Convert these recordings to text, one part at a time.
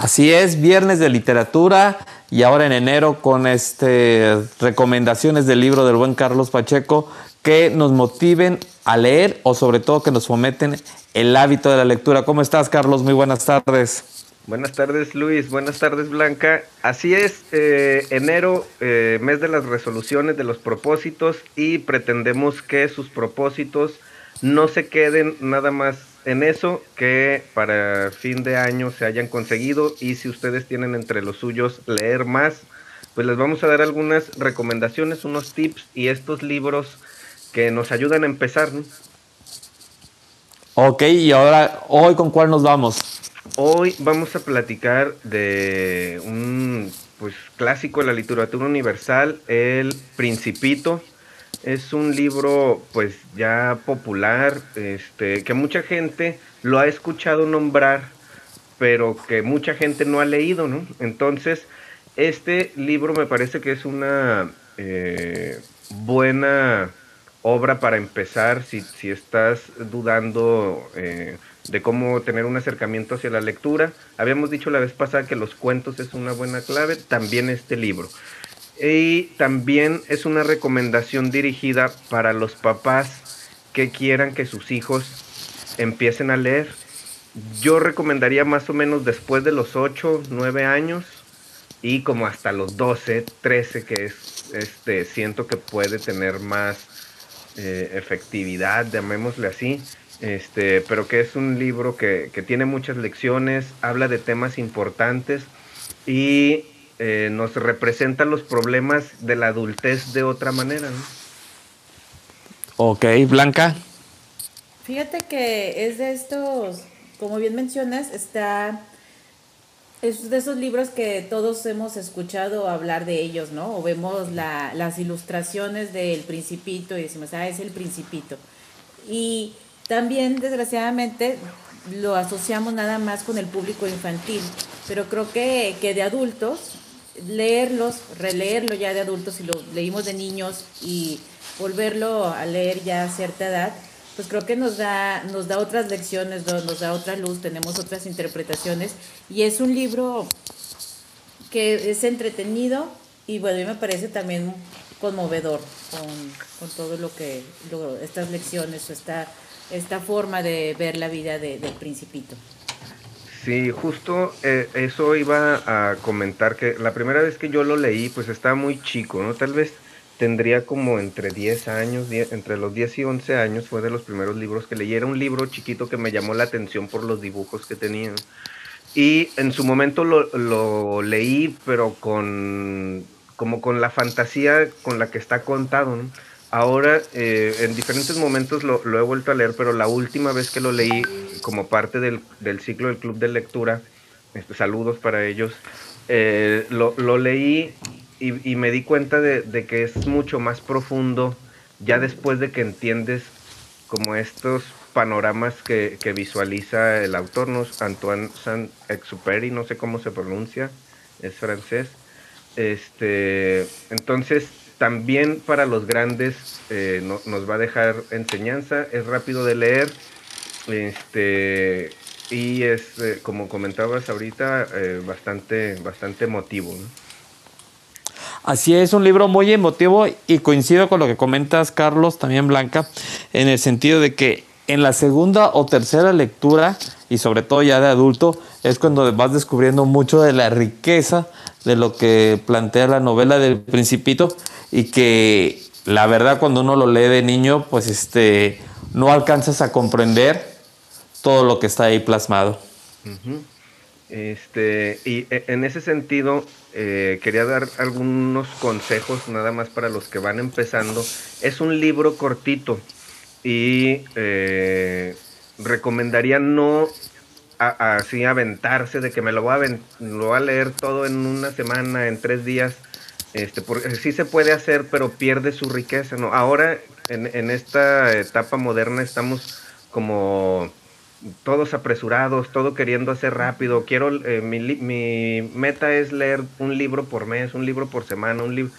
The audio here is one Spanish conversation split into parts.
Así es, viernes de literatura y ahora en enero con este recomendaciones del libro del buen Carlos Pacheco que nos motiven a leer o sobre todo que nos fomenten el hábito de la lectura. ¿Cómo estás, Carlos? Muy buenas tardes. Buenas tardes, Luis. Buenas tardes, Blanca. Así es, eh, enero, eh, mes de las resoluciones, de los propósitos y pretendemos que sus propósitos no se queden nada más en eso, que para fin de año se hayan conseguido y si ustedes tienen entre los suyos leer más, pues les vamos a dar algunas recomendaciones, unos tips y estos libros que nos ayudan a empezar. Ok, y ahora, hoy con cuál nos vamos? Hoy vamos a platicar de un pues clásico de la literatura universal, El Principito. Es un libro pues ya popular, este, que mucha gente lo ha escuchado nombrar, pero que mucha gente no ha leído, ¿no? Entonces, este libro me parece que es una eh, buena obra para empezar si, si estás dudando eh, de cómo tener un acercamiento hacia la lectura. Habíamos dicho la vez pasada que los cuentos es una buena clave, también este libro. Y también es una recomendación dirigida para los papás que quieran que sus hijos empiecen a leer. Yo recomendaría más o menos después de los 8, 9 años y como hasta los 12, 13 que es este siento que puede tener más eh, efectividad, llamémosle así, este, pero que es un libro que, tiene muchas lecciones, habla de temas importantes y eh, nos representa los problemas de la adultez de otra manera. Ok, Blanca. Fíjate que es de estos, como bien mencionas, está es de esos libros que todos hemos escuchado hablar de ellos, ¿no? O vemos las ilustraciones del principito y decimos, ah, es el principito. Y también, desgraciadamente, lo asociamos nada más con el público infantil, pero creo que, que de adultos, leerlos, releerlo ya de adultos, si lo leímos de niños y volverlo a leer ya a cierta edad, pues creo que nos da, nos da otras lecciones, nos da otra luz, tenemos otras interpretaciones y es un libro que es entretenido y bueno, a mí me parece también conmovedor con, todo lo que, estas lecciones o esta, esta forma de ver la vida del principito. Sí, justo eh, eso iba a comentar que la primera vez que yo lo leí pues estaba muy chico, ¿no? Tal vez tendría como entre 10 años, entre los 10 y 11 años, fue de los primeros libros que leí. Era un libro chiquito que me llamó la atención por los dibujos que tenía. Y en su momento lo, leí, pero con como con la fantasía con la que está contado. Ahora, eh, en diferentes momentos lo, he vuelto a leer, pero la última vez que lo leí como parte del, ciclo del Club de Lectura, este, saludos para ellos, eh, lo, lo, leí y, me di cuenta de, que es mucho más profundo ya después de que entiendes como estos panoramas que, visualiza el autor, ¿no? Antoine Saint-Exupéry, no sé cómo se pronuncia, es francés. Este, entonces, también para los grandes eh, nos va a dejar enseñanza, es rápido de leer, este, y es, eh, como comentabas ahorita, eh, bastante, bastante emotivo. ¿no? Así es, un libro muy emotivo y coincido con lo que comentas, Carlos, también Blanca, en el sentido de que en la segunda o tercera lectura, y sobre todo ya de adulto, es cuando vas descubriendo mucho de la riqueza de lo que plantea la novela del Principito y que la verdad cuando uno lo lee de niño, pues este, no alcanzas a comprender todo lo que está ahí plasmado. Este, y e, en ese sentido, eh, quería dar algunos consejos nada más para los que van empezando. Es un libro cortito y eh, recomendaría no así aventarse de que me lo voy, a leer todo en una semana, en tres días. Este, porque sí se puede hacer, pero pierde su riqueza. ¿no? Ahora, en esta etapa moderna, estamos como todos apresurados, todo queriendo hacer rápido. Quiero, eh, mi, meta es leer un libro por mes, un libro por semana, un libro.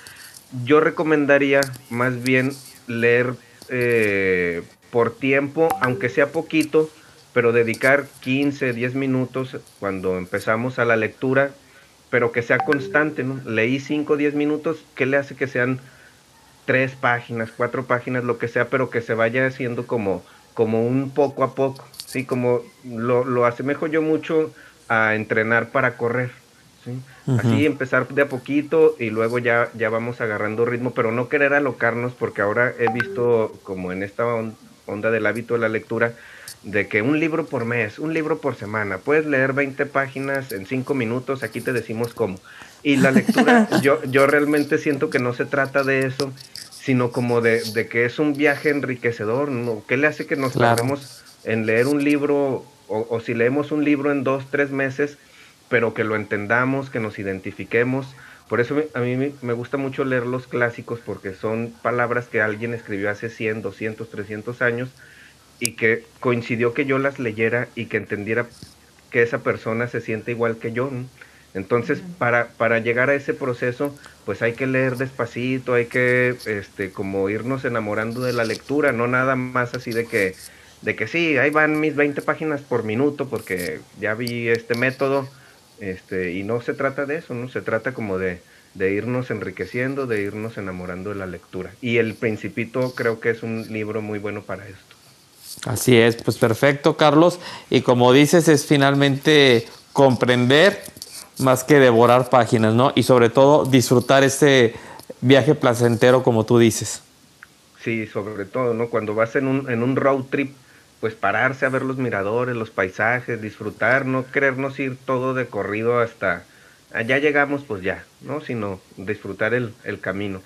Yo recomendaría más bien leer eh, por tiempo, aunque sea poquito, pero dedicar 15, 10 minutos cuando empezamos a la lectura, pero que sea constante, ¿no? Leí 5, 10 minutos, ¿qué le hace que sean tres páginas, cuatro páginas, lo que sea, pero que se vaya haciendo como, como un poco a poco, ¿sí? Como lo, lo asemejo yo mucho a entrenar para correr, ¿sí? Así empezar de a poquito y luego ya, ya vamos agarrando ritmo, pero no querer alocarnos porque ahora he visto como en esta onda del hábito de la lectura, de que un libro por mes, un libro por semana, puedes leer 20 páginas en 5 minutos, aquí te decimos cómo. Y la lectura, yo, yo realmente siento que no se trata de eso, sino como de, que es un viaje enriquecedor, ¿no? ¿Qué le hace que nos claro. en leer un libro, o, o, si leemos un libro en dos, tres meses, pero que lo entendamos, que nos identifiquemos? Por eso a mí me gusta mucho leer los clásicos, porque son palabras que alguien escribió hace 100, 200, 300 años, y que coincidió que yo las leyera y que entendiera que esa persona se siente igual que yo. Entonces, para, para llegar a ese proceso, pues hay que leer despacito, hay que este, como irnos enamorando de la lectura, no nada más así de que, de que sí, ahí van mis 20 páginas por minuto porque ya vi este método, este, y no se trata de eso, ¿no? Se trata como de, de irnos enriqueciendo, de irnos enamorando de la lectura. Y El Principito creo que es un libro muy bueno para esto. Así es, pues perfecto, Carlos. Y como dices, es finalmente comprender más que devorar páginas, ¿no? Y sobre todo disfrutar ese viaje placentero, como tú dices. Sí, sobre todo, ¿no? Cuando vas en un, en un road trip, pues pararse a ver los miradores, los paisajes, disfrutar, no querernos ir todo de corrido hasta allá llegamos, pues ya, ¿no? Sino disfrutar el, el camino.